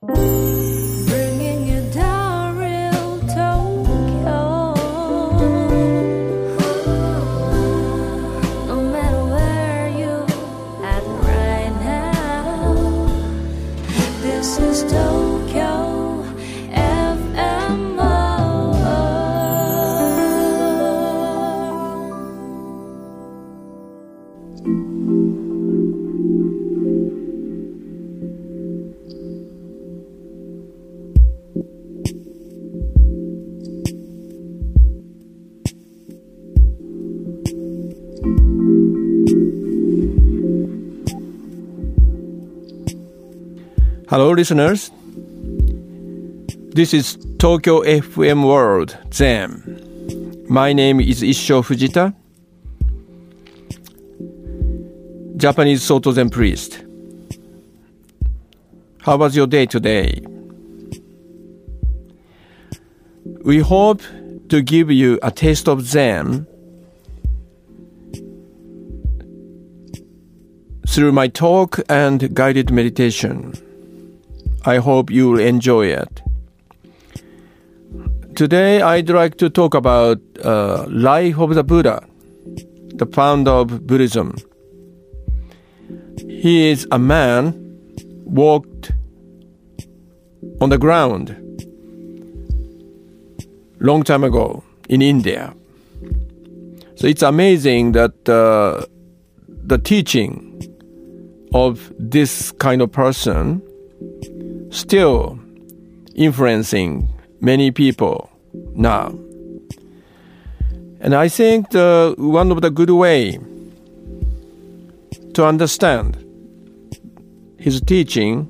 Bringing Hello, listeners. This is Tokyo FM World Zen. My name is Issho Fujita, Japanese Soto Zen priest. How was your day today? We hope to give you a taste of Zen through my talk and guided meditation. I hope you'll enjoy it. Today, I'd like to talk about uh, life of the Buddha, the founder of Buddhism. He is a man walked on the ground long time ago in India. So it's amazing that uh, the teaching of this kind of person still influencing many people now. And I think the, one of the good way to understand his teaching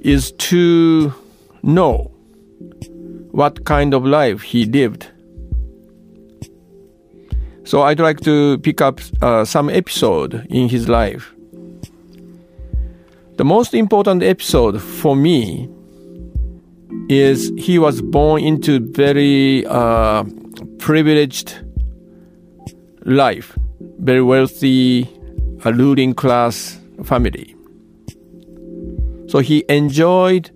is to know what kind of life he lived. So I'd like to pick up uh, some episode in his life. The most important episode for me is he was born into very uh, privileged life, very wealthy, a ruling class family. So he enjoyed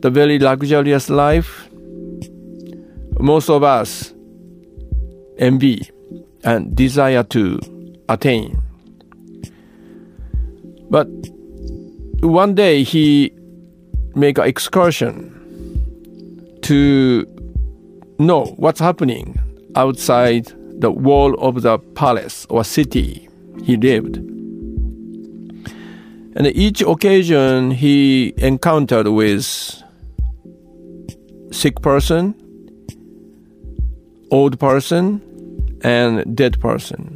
the very luxurious life most of us envy and desire to attain. But one day he make an excursion to know what's happening outside the wall of the palace or city he lived. And each occasion he encountered with sick person, old person, and dead person.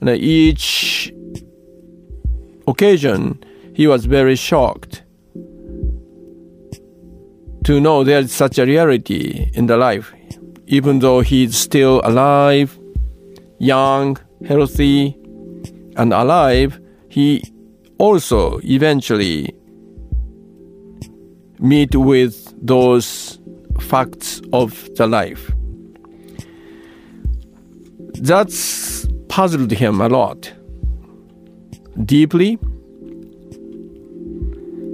And each occasion, he was very shocked to know there's such a reality in the life. Even though he's still alive, young, healthy, and alive, he also eventually meet with those facts of the life. That's puzzled him a lot deeply.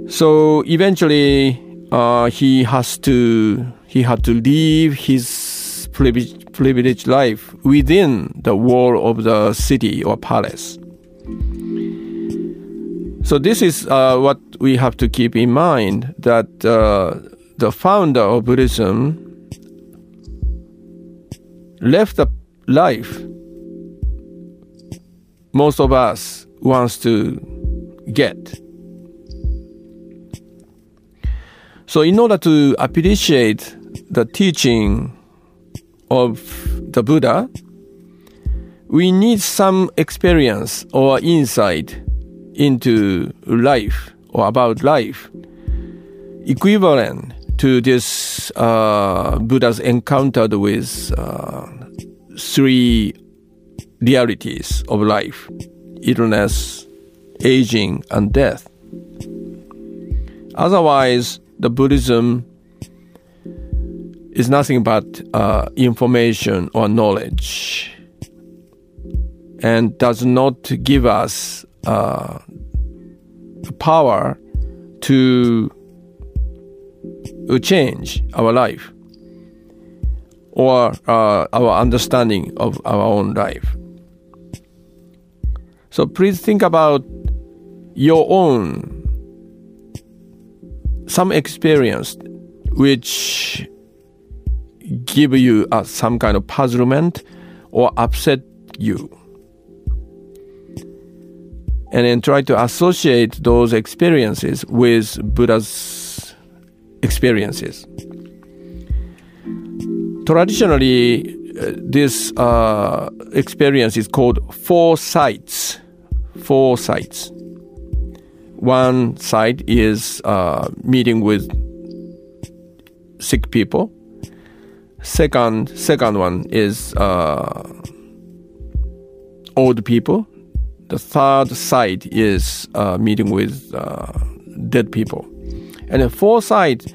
So eventually, uh, he has to he had to leave his privileged, privileged life within the wall of the city or palace. So this is uh, what we have to keep in mind that uh, the founder of Buddhism left the life most of us wants to get. So, in order to appreciate the teaching of the Buddha, we need some experience or insight into life or about life equivalent to this uh, Buddha's encountered with uh, three realities of life illness, aging, and death. Otherwise, the Buddhism is nothing but uh, information or knowledge and does not give us uh, power to change our life or uh, our understanding of our own life. So please think about your own some experience which give you uh, some kind of puzzlement or upset you. And then try to associate those experiences with buddha's experiences. Traditionally this uh, experience is called four sights four sights one side is uh, meeting with sick people. Second, second one is uh, old people. The third side is uh, meeting with uh, dead people, and the fourth side.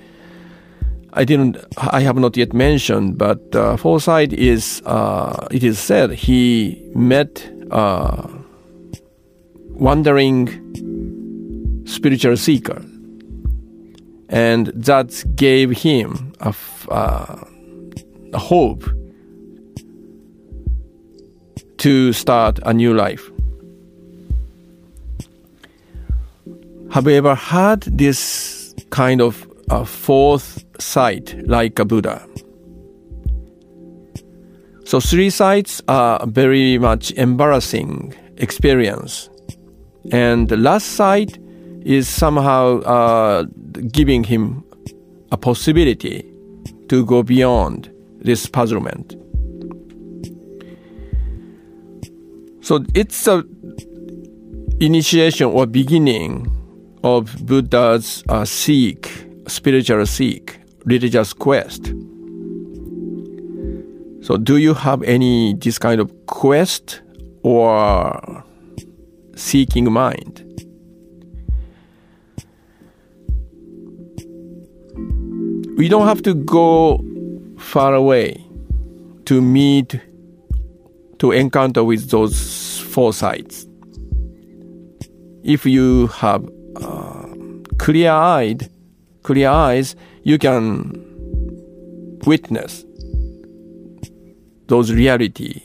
I didn't. I have not yet mentioned, but uh, side is. Uh, it is said he met uh, wandering spiritual seeker. And that gave him a, uh, a hope to start a new life. Have you ever had this kind of a fourth sight like a Buddha? So three sights are very much embarrassing experience. And the last sight is somehow uh, giving him a possibility to go beyond this puzzlement. So it's a initiation or beginning of Buddha's uh, seek, spiritual seek, religious quest. So, do you have any this kind of quest or seeking mind? we don't have to go far away to meet to encounter with those four sides if you have uh, clear eyed clear eyes you can witness those reality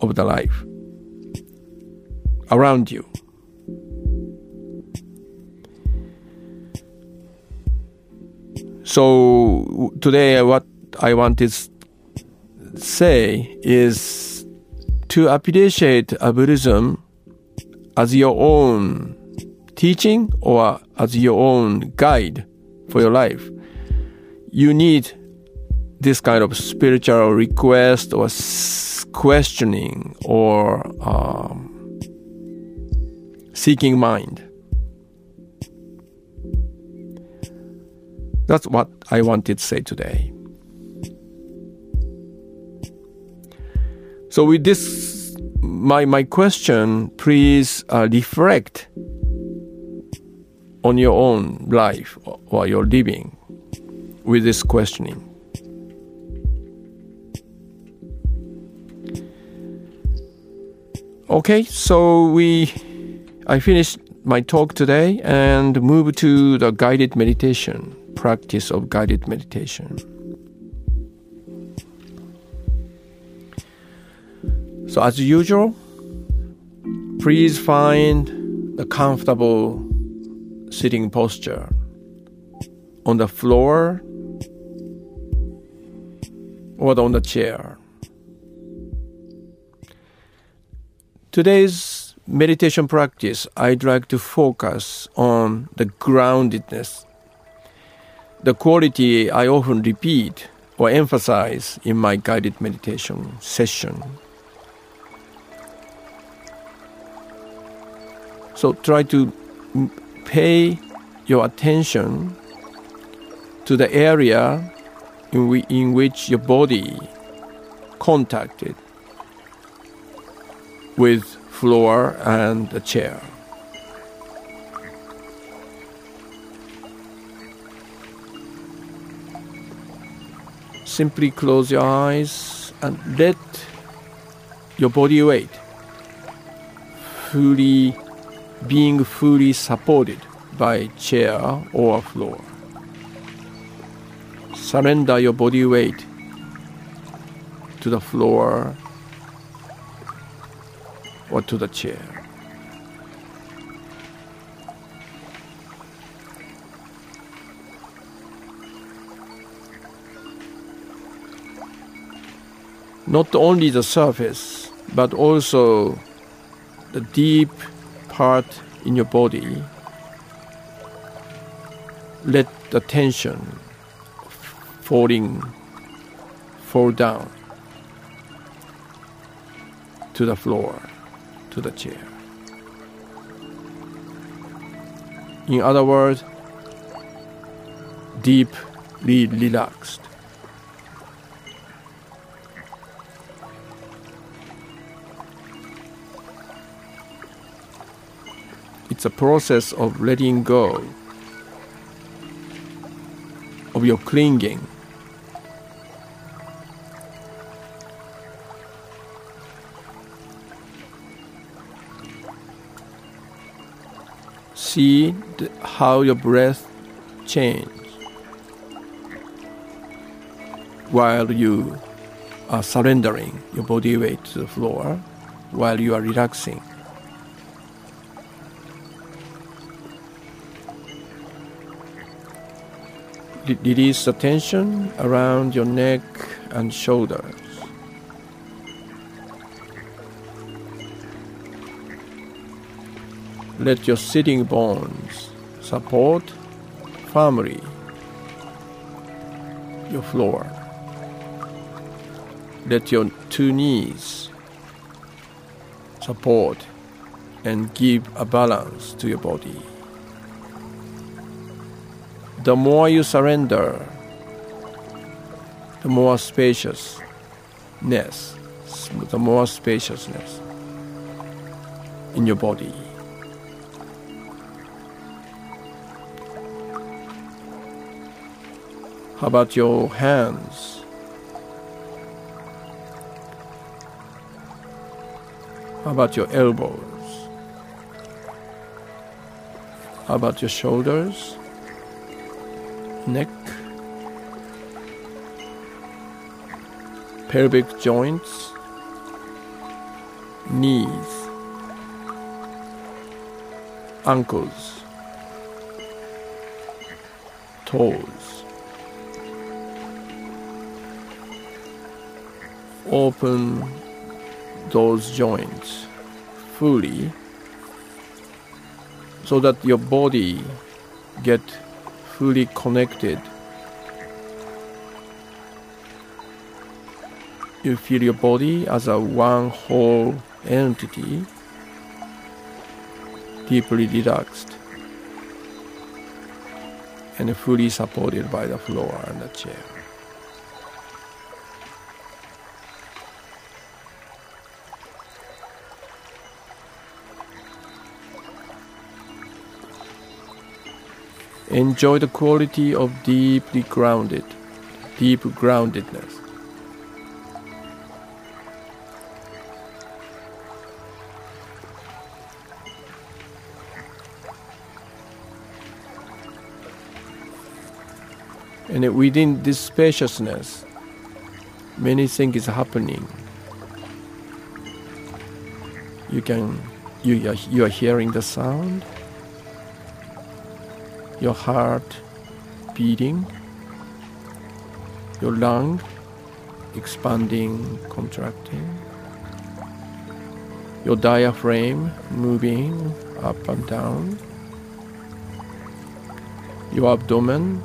of the life around you So today, what I want to say is to appreciate Buddhism as your own teaching or as your own guide for your life. You need this kind of spiritual request or questioning or um, seeking mind. That's what I wanted to say today. So, with this, my, my question, please uh, reflect on your own life or your living with this questioning. Okay, so we I finished my talk today and move to the guided meditation practice of guided meditation. So, as usual, please find a comfortable sitting posture on the floor or on the chair. Today's meditation practice, I'd like to focus on the groundedness the quality I often repeat or emphasize in my guided meditation session. So try to pay your attention to the area in, we, in which your body contacted with floor and the chair. Simply close your eyes and let your body weight fully being fully supported by chair or floor. Surrender your body weight to the floor or to the chair. Not only the surface, but also the deep part in your body. Let the tension falling fall down to the floor, to the chair. In other words, deeply relaxed. It's a process of letting go of your clinging. See how your breath change while you are surrendering your body weight to the floor while you are relaxing. Re- Release the tension around your neck and shoulders. Let your sitting bones support firmly your floor. Let your two knees support and give a balance to your body. The more you surrender, the more spaciousness, the more spaciousness in your body. How about your hands? How about your elbows? How about your shoulders? Neck? Pelvic joints? Knees? Ankles? Toes? Open those joints fully so that your body get fully connected. You feel your body as a one whole entity deeply relaxed and fully supported by the floor and the chair Enjoy the quality of deeply grounded, deep groundedness. And within this spaciousness, many things is happening. You can, you are, you are hearing the sound your heart beating, your lung expanding, contracting, your diaphragm moving up and down, your abdomen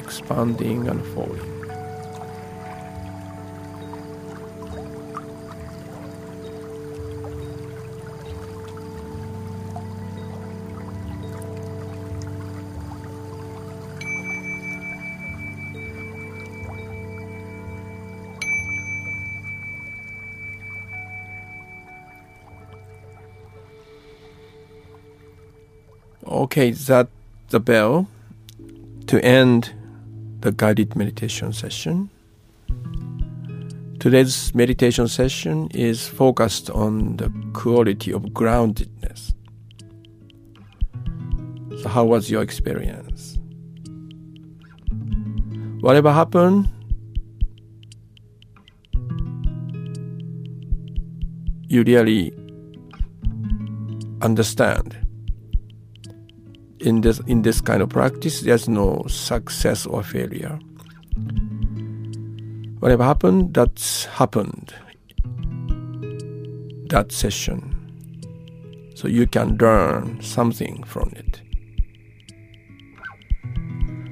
expanding and falling. Okay, that the bell to end the guided meditation session. Today's meditation session is focused on the quality of groundedness. So, how was your experience? Whatever happened, you really understand. In this in this kind of practice, there's no success or failure. Whatever happened, that's happened. That session. So you can learn something from it.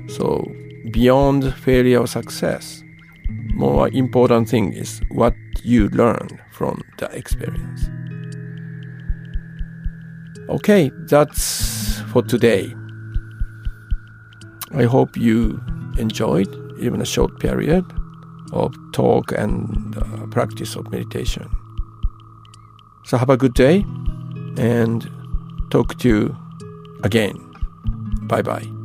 So beyond failure or success, more important thing is what you learn from the experience. Okay, that's for today. I hope you enjoyed even a short period of talk and uh, practice of meditation. So have a good day and talk to you again. Bye bye.